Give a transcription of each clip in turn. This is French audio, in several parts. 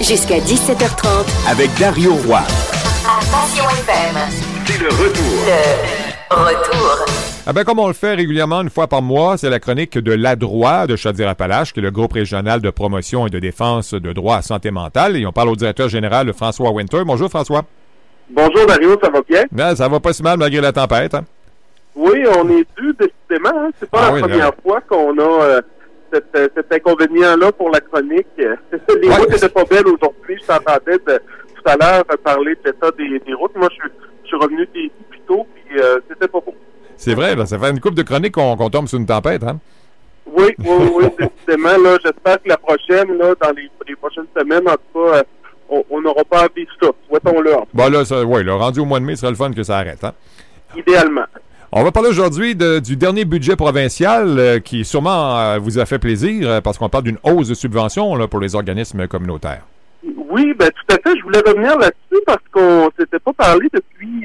Jusqu'à 17h30. Avec Dario Roy. À Passion FM. C'est le retour. Le retour. Ah ben, comme on le fait régulièrement une fois par mois, c'est la chronique de l'ADROIT de Chaudière-Appalaches, qui est le groupe régional de promotion et de défense de droit à santé mentale. Et on parle au directeur général François Winter. Bonjour François. Bonjour Dario, ça va bien? Ben, ça va pas si mal malgré la tempête. Hein? Oui, on est dû décidément. Hein? C'est pas Ah la oui, première là. fois qu'on a euh, cet, euh, cet inconvénient-là pour la chronique. Les routes étaient pas belles aujourd'hui. Je t'entendais tout à l'heure parler de l'état des, des routes. Moi, je, suis- je suis revenu des plus tôt, puis euh, c'était pas beau. C'est vrai, là, ça fait une couple de chroniques qu'on tombe sur une tempête. Hein? Oui, oui, oui, décidément. Là, j'espère que la prochaine, là, dans les, les prochaines semaines, en tout cas, euh, on n'aura pas à vivre ça. Souhaitons-le, Bon, là, ça, ouais, là, rendu au mois de mai, ce serait le fun que ça arrête. Hein? idéalement. On va parler aujourd'hui de- du dernier budget provincial euh, qui sûrement euh, vous a fait plaisir euh, parce qu'on parle d'une hausse de subventions là, pour les organismes communautaires. Oui, ben tout à fait. Je voulais revenir là-dessus parce qu'on s'était pas parlé depuis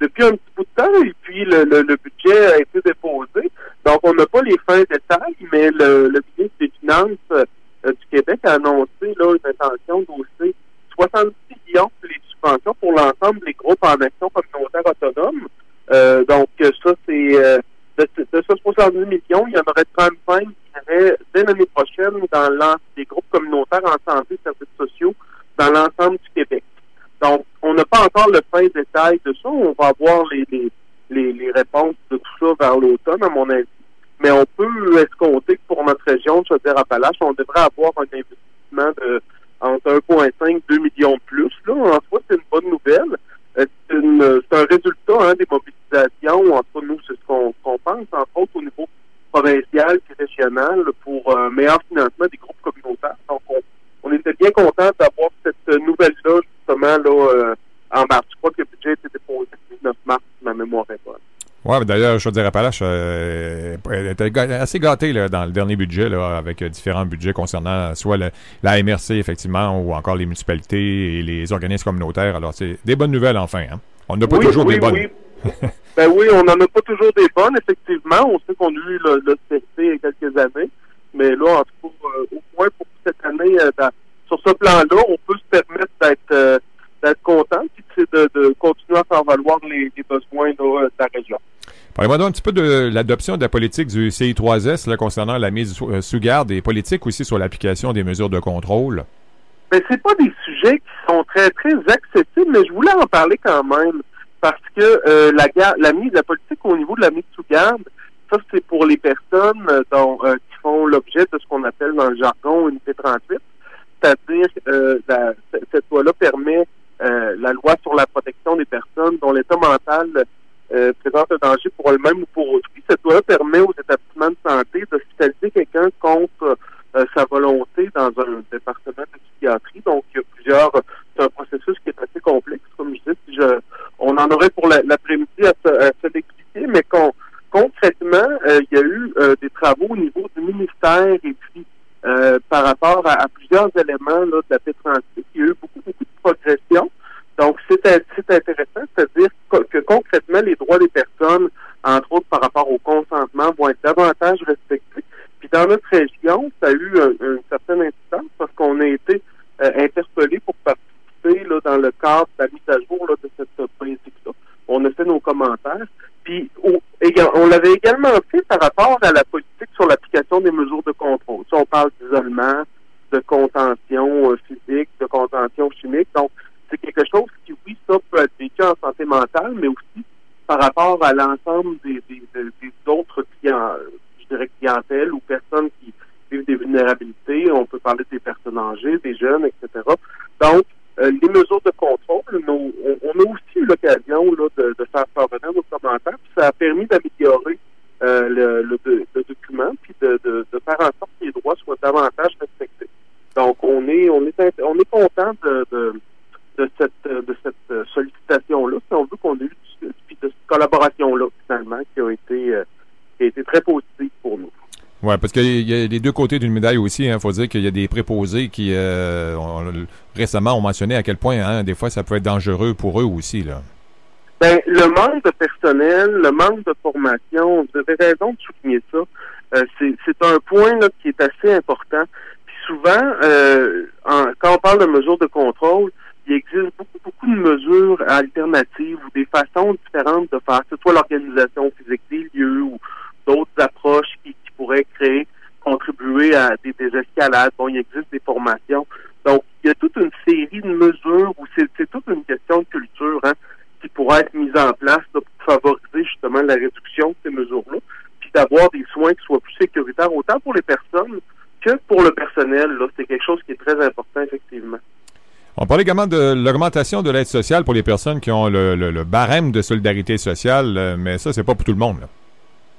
depuis un petit bout de temps et puis le, le, le budget a été déposé. Donc on n'a pas les fins détails, mais le, le ministre des Finances du Québec a annoncé là une intention d'hausser 70 millions pour les subventions pour l'ensemble des groupes en action communautaire autonome. Euh, donc euh, ça c'est euh, de, de ce 70 millions, il y en aurait 35 qui iraient dès l'année prochaine dans l'en- des groupes communautaires en santé et services sociaux dans l'ensemble du Québec. Donc, on n'a pas encore le fin détail de ça. On va avoir les, les, les, les réponses de tout ça vers l'automne, à mon avis. Mais on peut escompter que pour notre région de Chaudière-Appalaches, on devrait avoir un investissement de entre 1,5 2 millions de plus. Là, en soi, c'est une bonne nouvelle. C'est un résultat hein, des mobilisations. En tout cas, nous, c'est ce qu'on pense, entre autres au niveau provincial et régional, pour un meilleur financement des groupes communautaires. Donc, on, était bien content d'avoir cette nouvelle-là, justement, là, euh, en mars. Je crois que le budget été déposé le 19 mars, si ma mémoire est bonne. Ouais, d'ailleurs, Chaudière-Appalaches euh, était assez gâtée là, dans le dernier budget, là, avec euh, différents budgets concernant soit le- la MRC, effectivement, ou encore les municipalités et les organismes communautaires. Alors, c'est des bonnes nouvelles, enfin. Hein? On n'a pas oui, toujours oui, des bonnes. Oui. ben oui, on n'en a pas toujours des bonnes, effectivement. On sait qu'on a eu le, le il y a quelques années. Mais là, en tout cas, euh, au moins pour cette année, euh, dans- sur ce plan-là, on peut se permettre d'être euh, d'être content puis c'est de, de continuer à faire valoir les, les besoins là, de la région. Parlez-moi donc un petit peu de l'adoption de la politique du CI3S là, concernant la mise sous, sous garde et politique aussi sur l'application des mesures de contrôle. Ben, c'est pas des sujets qui sont très, très accessibles, mais je voulais en parler quand même. Parce que euh, la, la mise, la politique au niveau de la mise sous garde, ça, c'est pour les personnes euh, dont, euh, qui font l'objet de ce qu'on appelle dans le jargon unité 38. C'est-à-dire, euh, cette loi-là permet euh, la loi sur la protection des personnes dont l'état mental présente un danger pour eux-mêmes ou pour autrui. Cette loi-là permet aux établissements de santé d'hospitaliser quelqu'un contre sa volonté dans un département de psychiatrie. Donc, il y a plusieurs. C'est un processus qui est assez complexe, comme je dis. On en aurait pour la- l'après-midi à se, l'expliquer, mais con- concrètement, euh, il y a eu euh, des travaux au niveau du ministère et puis euh, par rapport à, plusieurs éléments de la P38, il y a eu beaucoup, beaucoup de progression. Donc, c'est intéressant, c'est-à-dire que, concrètement, les droits des personnes, entre autres par rapport au consentement, vont être davantage respectés. Puis dans notre région, ça a eu un- une certaine incidence parce qu'on a été euh, interpellés pour participer là, dans le cadre de la mise à jour de cette euh, politique-là. On a fait nos commentaires. Puis on l'avait également fait par rapport à la politique sur l'application des mesures de contrôle. On parle d'isolement, de contention euh, physique, de contention chimique. Donc, c'est quelque chose qui, oui, ça peut être vécu en santé mentale, mais aussi par rapport à l'ensemble des, des, autres clients, je dirais ou personnes qui vivent des vulnérabilités. On peut parler des personnes âgées, des jeunes, etc. De contrôle, on, a aussi eu l'occasion de, faire parvenir nos commentaires. Puis ça a permis d'améliorer euh, le, le- le- document, puis de, faire en sorte que les droits soient davantage respectés. Donc, on est on est on est content de, cette de cette sollicitation-là, si on veut qu'on ait eu de cette collaboration-là, finalement, qui a été euh, qui a été très positive pour nous. Oui, parce qu'il y a les deux côtés d'une médaille aussi. Il faut dire qu'il y a des préposés qui, euh, ont- récemment, ont mentionné à quel point, hein, des fois, ça peut être dangereux pour eux aussi. Là. Ben, le manque de personnel, le manque de formation, vous avez raison de souligner ça. Euh, c'est un point qui est assez important. Puis souvent, euh, en- quand parle de mesures de contrôle, il existe beaucoup, beaucoup de mesures alternatives ou des façons différentes de faire, que ce soit l'organisation physique des lieux ou d'autres approches créer, contribuer à des, des escalades. Bon, il existe des formations. Donc, il y a toute une série de mesures où c'est toute une question de culture hein, qui pourrait être mise en place pour favoriser justement la réduction de ces mesures-là, puis d'avoir des soins qui soient plus sécuritaires autant pour les personnes que pour le personnel. C'est quelque chose qui est très important effectivement. On parle également de l'augmentation de l'aide sociale pour les personnes qui ont le, le- le barème de solidarité sociale, euh, mais ça, c'est pas pour tout le monde. là.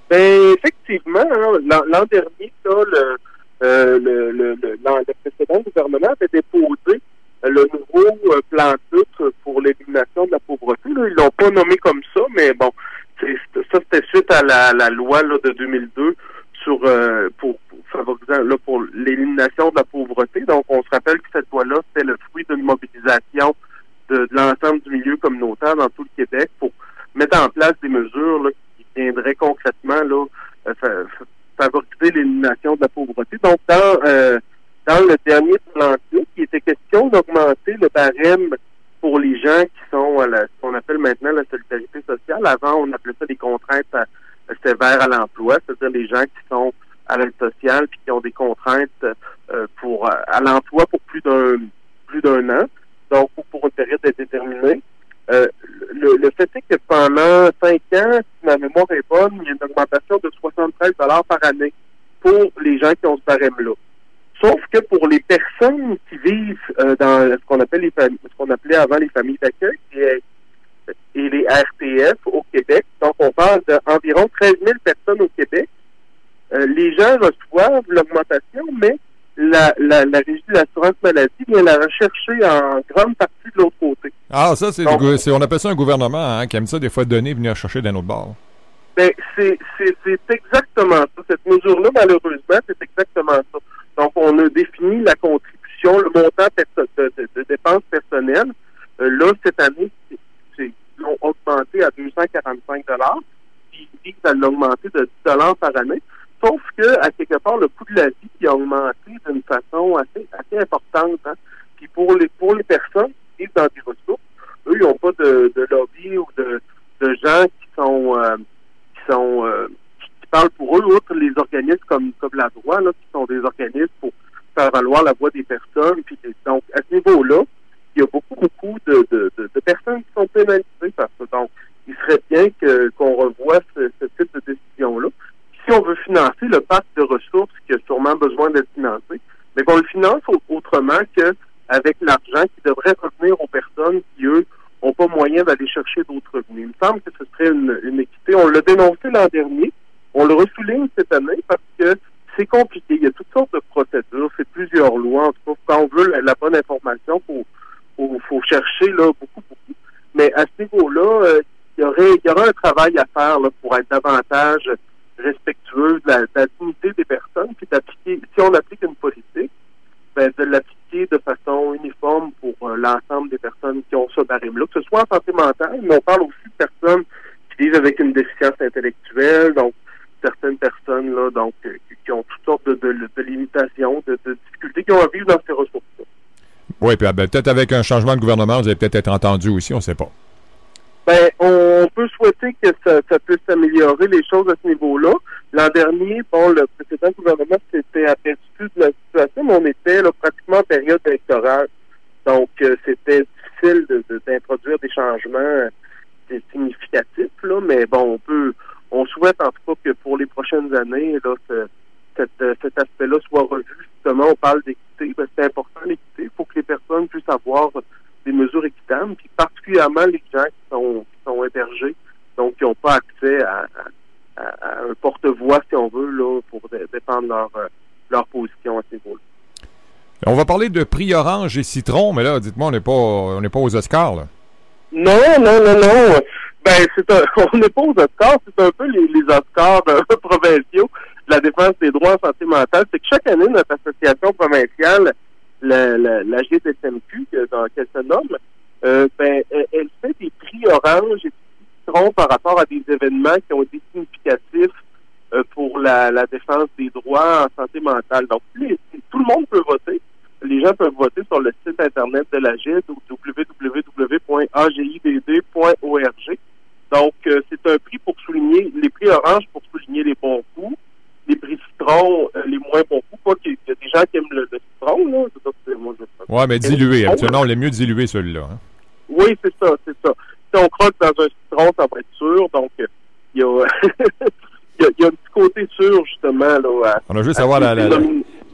Ben effectivement, hein, l'an dernier, ça, le, euh, le, le, le, le précédent gouvernement avait déposé le nouveau euh, plan titre pour l'élimination de la pauvreté. Là. Ils l'ont pas nommé comme ça, mais bon, c'est, ça c'était suite à la, la loi là, de 2002 sur euh, pour, pour favoriser là, pour l'élimination de la pauvreté. Donc on se rappelle que cette loi-là, c'était le fruit d'une mobilisation de, de l'ensemble du milieu communautaire dans tout le Québec pour mettre en place des mesures là, qui viendraient concrètement euh, fa- fa- favoriser l'élimination de la pauvreté. Donc, dans, euh, dans le dernier plan il était question d'augmenter le barème pour les gens qui sont à ce qu'on appelle maintenant la solidarité sociale. Avant, on appelait ça des contraintes à- sévères à l'emploi, c'est-à-dire les gens qui sont à l'aide sociale puis qui ont des contraintes euh, pour à l'emploi pour plus d'un plus d'un an, donc ou pour une période déterminée. Euh, le, fait est que pendant cinq ans, si ma mémoire est bonne, il y a une augmentation de 73 par année pour les gens qui ont ce barème-là. Sauf que pour les personnes qui vivent euh, dans ce qu'on appelait avant les familles d'accueil et, et les RTF au Québec, donc on parle d'environ 13 000 personnes au Québec, euh, les gens reçoivent l'augmentation, mais la, la, la régie de l'assurance maladie vient la rechercher en grande partie de l'autre côté. Ah, ça, c'est, Donc- on appelle ça un gouvernement hein, qui aime ça des fois donner et venir chercher d'un autre bord. Ben, c'est, c'est, c'est exactement ça. Cette mesure-là, malheureusement, c'est exactement ça. Donc, on a défini la contribution, le montant perso- de, de- de dépenses personnelles. Euh, là, cette année, ils l'ont augmenté à 245 puis ils disent à l'augmenter de 10 par année. Sauf que, à quelque part, le coût de la vie qui a augmenté d'une façon assez, assez importante. Hein. Puis pour les pour les personnes dans des ressources, eux, ils n'ont pas de, lobby ou de, gens qui sont euh, qui sont euh, qui parlent pour eux, outre les organismes comme comme la droit, là, qui sont des organismes pour faire valoir la voix des personnes. Puis donc à ce niveau-là, il y a beaucoup beaucoup de, personnes qui sont pénalisées par ça. Donc, il serait bien que qu'on revoie ce, type de décision-là. Si on veut financer le pacte de ressources qui a sûrement besoin d'être financé, mais qu'on le finance au- autrement que avec l'argent qui devrait revenir aux personnes qui, eux, n'ont pas d'aller chercher d'autres revenus. Il me semble que ce serait une, une équité. On l'a dénoncé l'an dernier. On le ressouligne cette année parce que c'est compliqué. Il y a toutes sortes de procédures. C'est plusieurs lois. En tout cas, quand on veut la, bonne information, faut, faut, chercher là beaucoup, beaucoup. Mais à ce niveau-là, euh, il y aurait, il y un travail à faire pour être davantage respectueux de la, dignité des personnes, puis d'appliquer, si on applique une politique, ben, de l'appliquer de façon uniforme pour euh, l'ensemble personnes qui ont ce barème-là, que ce soit en santé mentale, mais on parle aussi de personnes qui vivent avec une déficience intellectuelle, donc certaines personnes là, donc euh, qui ont toutes sortes de, de, de limitations, de, de difficultés, qui ont à vivre dans ces ressources-là. Oui, puis ah, ben, peut-être avec un changement de gouvernement, vous allez peut-être être entendu aussi, on ne sait pas. Ben, on peut souhaiter que ça, ça puisse améliorer les choses à ce niveau-là. L'an dernier, bon, le précédent gouvernement s'était aperçu de la situation, mais on était là, pratiquement en période électorale. Donc, euh, c'était d'introduire des changements euh, significatifs, là, mais bon, on peut, on souhaite en tout cas que pour les prochaines années, là, ce- cette, euh, cet aspect-là soit revu. Justement, on parle d'équité, ben, c'est important l'équité. Il faut que les personnes puissent avoir des mesures équitables, puis particulièrement les gens qui sont, sont hébergés, donc qui n'ont pas accès à, un porte-voix, si on veut, là, pour dé- défendre leur, euh, leur position à ce niveau-là. On va parler de prix orange et citron, mais là, dites-moi, on n'est pas, on n'est pas aux Oscars, là. Non, non, non, non. Ben, c'est un, on n'est pas aux Oscars, c'est un peu les, les Oscars euh, provinciaux de la défense des droits en santé mentale. C'est que chaque année, notre association provinciale, la, la, la GSMQ, que- dans qu'elle se nomme, euh, ben, elle fait des prix orange et citron par rapport à des événements qui ont été significatifs euh, pour la, la défense des droits en santé mentale. Donc, les- tout le monde peut voter. les gens peuvent voter sur le site internet de la GID ou www.agidd.org. Donc, euh, c'est un prix pour souligner, les prix orange pour souligner les bons coups, les prix citron, euh, les moins bons coups. Quoi qu'il y a des gens qui aiment le, le citron, là. Moi, je Ouais, mais dilué. Habituellement, on l'aime mieux dilué, celui-là. hein. Oui, c'est ça, c'est ça. Si on croque dans un citron, ça va être sûr. Donc, euh, il y a, y a, il y a un petit côté sûr, justement, là. à- On a juste à voir la, la,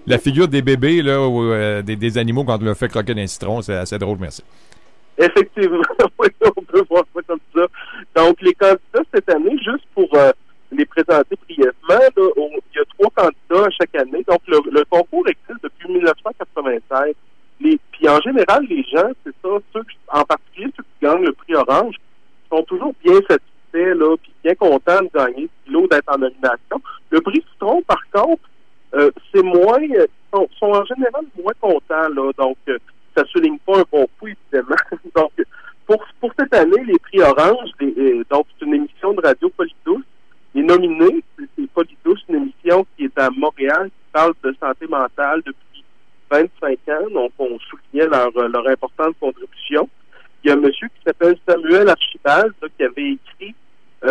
la- figure des bébés, là, ou euh, des, des animaux quand on leur fait croquer d'un citron. C'est assez drôle, merci. Effectivement, oui, on peut voir ça comme ça. Donc, les candidats cette année, juste pour euh, les présenter brièvement, là, on- il y a trois candidats à chaque année. Donc, le, le concours existe depuis 1996. Les, puis, en général, les gens, c'est ça, ceux, en particulier ceux qui gagnent le prix Orange, sont toujours bien satisfaits, là, puis bien contents de gagner ce d'être en nomination. Le prix Citron, par contre, euh, c'est moins, euh, sont, en général moins contents, là. Donc, euh, ça souligne pas un bon coup, évidemment. donc, pour, pour cette année, les prix Orange, euh, donc c'est une émission de radio Polydouce. Les nominés, c'est- Polydouce, une émission qui est à Montréal, qui parle de santé mentale depuis 25 ans. Donc, on soulignait leur, leur importante contribution. Il y a un monsieur qui s'appelle Samuel Archibald, qui avait écrit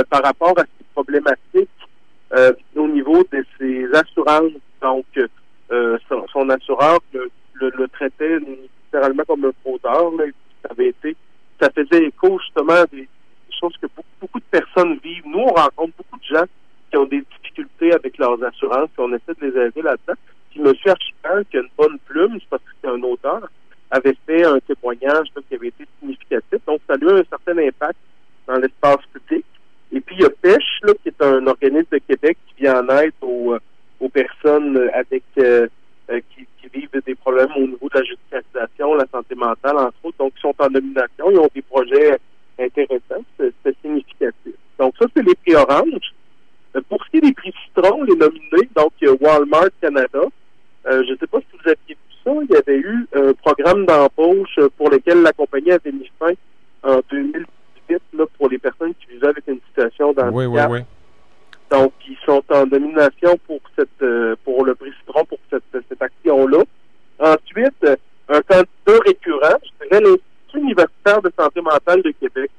par rapport à ces problématiques euh, au niveau de ses assurances. Donc, euh, son, assureur le, traitait littéralement comme un fraudeur. Et ça avait été, ça faisait écho justement à des, choses que beaucoup, de personnes vivent. Nous, on rencontre beaucoup de gens qui ont des difficultés avec leurs assurances, puis on essaie de les aider là-dedans. Puis M. Archibald, qui a une bonne plume, c'est parce que c'est un auteur, avait fait un témoignage qui avait été significatif. Donc, ça a eu un certain impact dans l'espace public. Et puis, il y a Pêche, là, qui est un organisme de Québec qui vient en aide aux, euh, aux personnes euh, avec euh, euh, qui, qui vivent des problèmes au niveau de la judiciarisation, la santé mentale, entre autres. Donc, ils sont en nomination. Ils ont des projets intéressants. C'est significatif. Donc, ça, c'est les prix orange. Pour ce qui est des prix citron, les nominés, donc Walmart Canada. Euh, je ne sais pas si vous aviez vu ça. Il y avait eu un programme d'embauche pour lequel la compagnie avait mis fin en 2018 là, pour les personnes qui vivaient avec une situation d'handicap. Oui, oui, oui. Donc, ils sont en nomination pour cette euh, pour le prix Citron pour cette, Ensuite, un candidat récurrent, je dirais l'Institut universitaire de santé mentale de Québec.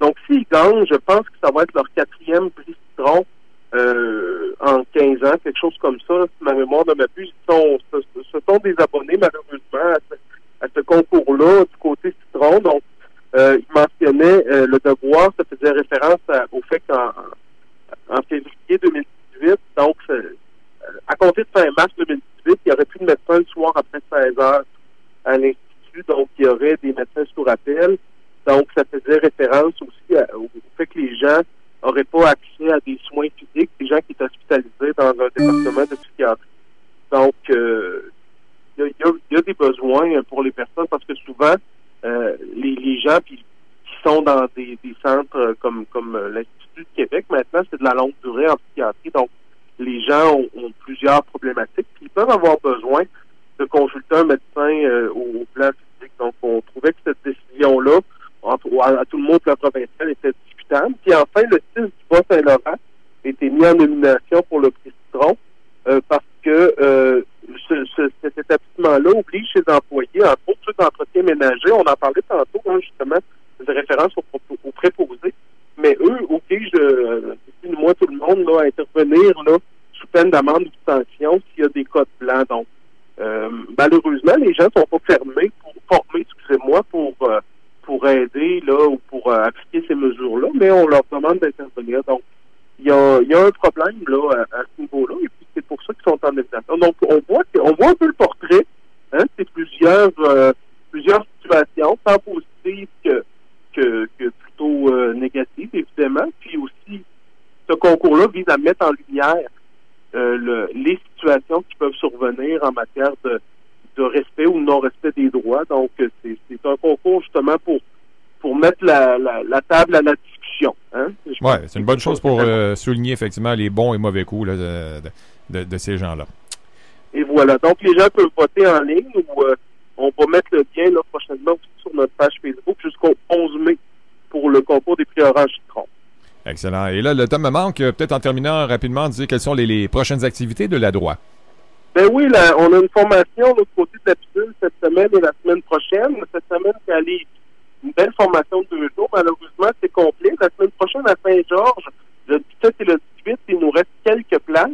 Donc, s'ils gagnent, je pense que ça va être leur quatrième prix Citron euh, en 15 ans, quelque chose comme ça. Ma mémoire ne m'abuse, ce, ce sont des abonnés, malheureusement, à ce, concours-là du côté Citron. Donc, euh, il mentionnait euh, le devoir, ça faisait référence au fait qu'en en février 2018. Donc, c'est- euh, à compter de fin mars 2018, il y aurait plus de médecins le soir après 16 heures à l'Institut. Donc, il y aurait des médecins sous rappel. Donc, ça faisait référence aussi au fait que les gens n'auraient pas accès à des soins physiques, des gens qui étaient hospitalisés dans un département de psychiatrie. Donc, euh, il y, a- des besoins pour les personnes parce que souvent, euh, les, gens qui sont dans des, centres comme, comme l'Institut de Québec, maintenant, c'est de la longue durée en psychiatrie. Donc, les gens ont, plusieurs problématiques. Puis ils peuvent avoir besoin de consulter un médecin euh, au, plan physique. Donc, on trouvait que cette à, tout le monde de la provinciale, était discutable. Puis enfin, le 6 du Bas-Saint-Laurent été mis en nomination pour le prix Citron euh, parce que euh, ce, ce- cet établissement-là oblige ses employés, entre autres ceux d'entretien ménager, on en parlait tantôt, hein, justement, des références aux, aux préposés, mais eux obligent, euh, plus ou moins tout le monde, là, à intervenir là, sous peine d'amende ou de sanction s'il y a des codes blancs. Donc, euh, malheureusement, les gens sont pas fermés pour formés, excusez-moi, pour euh, aider là ou pour euh, appliquer ces mesures-là, mais on leur demande d'intervenir. Donc, il y a, un problème là à, ce niveau-là, et puis c'est pour ça qu'ils sont en nomination. Donc, on voit on voit un peu le portrait. Hein, c'est plusieurs euh, plusieurs situations, tant positives que que, plutôt euh, négatives, évidemment. Puis aussi, ce concours-là vise à mettre en lumière le- les situations qui peuvent survenir en matière de, de respect ou non-respect des droits. Donc, c'est un concours justement pour pour mettre la, la, la table à la discussion. Hein? Que c'est une bonne chose pour euh, souligner effectivement les bons et mauvais coups là, de, de- de ces gens-là. Et voilà. Donc, les gens peuvent voter en ligne ou euh, on va mettre le lien là, prochainement sur notre page Facebook jusqu'au 11 mai pour le concours des prix Orange Citron. Excellent. Et là, le temps me manque. Peut-être en terminant rapidement, dire quelles sont les, les prochaines activités de la droite. Ben oui, là, on a une formation de l'autre côté de la pilule cette semaine et la semaine prochaine. Cette semaine, c'est aller une belle formation de deux jours. Malheureusement, c'est complet. La semaine prochaine, à Saint-Georges, le 17 et le 18, il nous reste quelques places.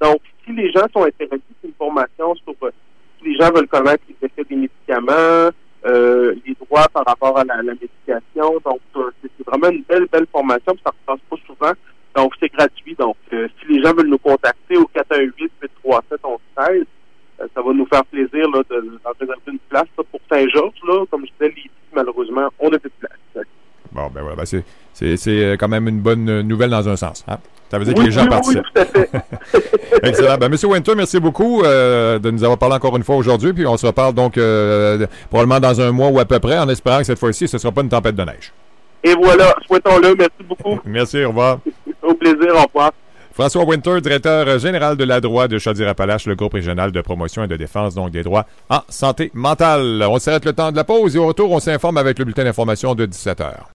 Donc, si les gens sont intéressés, c'est une formation sur euh, si les gens veulent connaître les effets des médicaments, euh, les droits par rapport à la, la médication. Donc, euh, c'est c'est vraiment une belle, belle formation, puis ça ne se passe pas souvent. Donc, c'est gratuit. Donc, euh, si les gens veulent nous contacter au 418 837 1113 euh, ça va nous faire plaisir là, de, d'en réserver une place là, pour Saint-Georges. Là, Comme je disais, ici, malheureusement, on n'a plus de place. Bon, ben voilà, ben c'est, c'est, c'est euh, quand même une bonne euh, nouvelle dans un sens. Hein? Ça veut dire que les gens oui, oui, participent. tout à fait. Excellent. Ben, Monsieur Winter, merci beaucoup euh, de nous avoir parlé encore une fois aujourd'hui. Puis on se reparle donc euh, probablement dans un mois ou à peu près, en espérant que cette fois-ci, ce ne sera pas une tempête de neige. Et voilà, souhaitons-le. Merci beaucoup. Merci, au revoir. Au plaisir. Au revoir. François Winter, directeur général de la droit de Chaudière-Appalaches, le groupe régional de promotion et de défense donc des droits en santé mentale. On s'arrête le temps de la pause et au retour, on s'informe avec le bulletin d'information de 17 heures.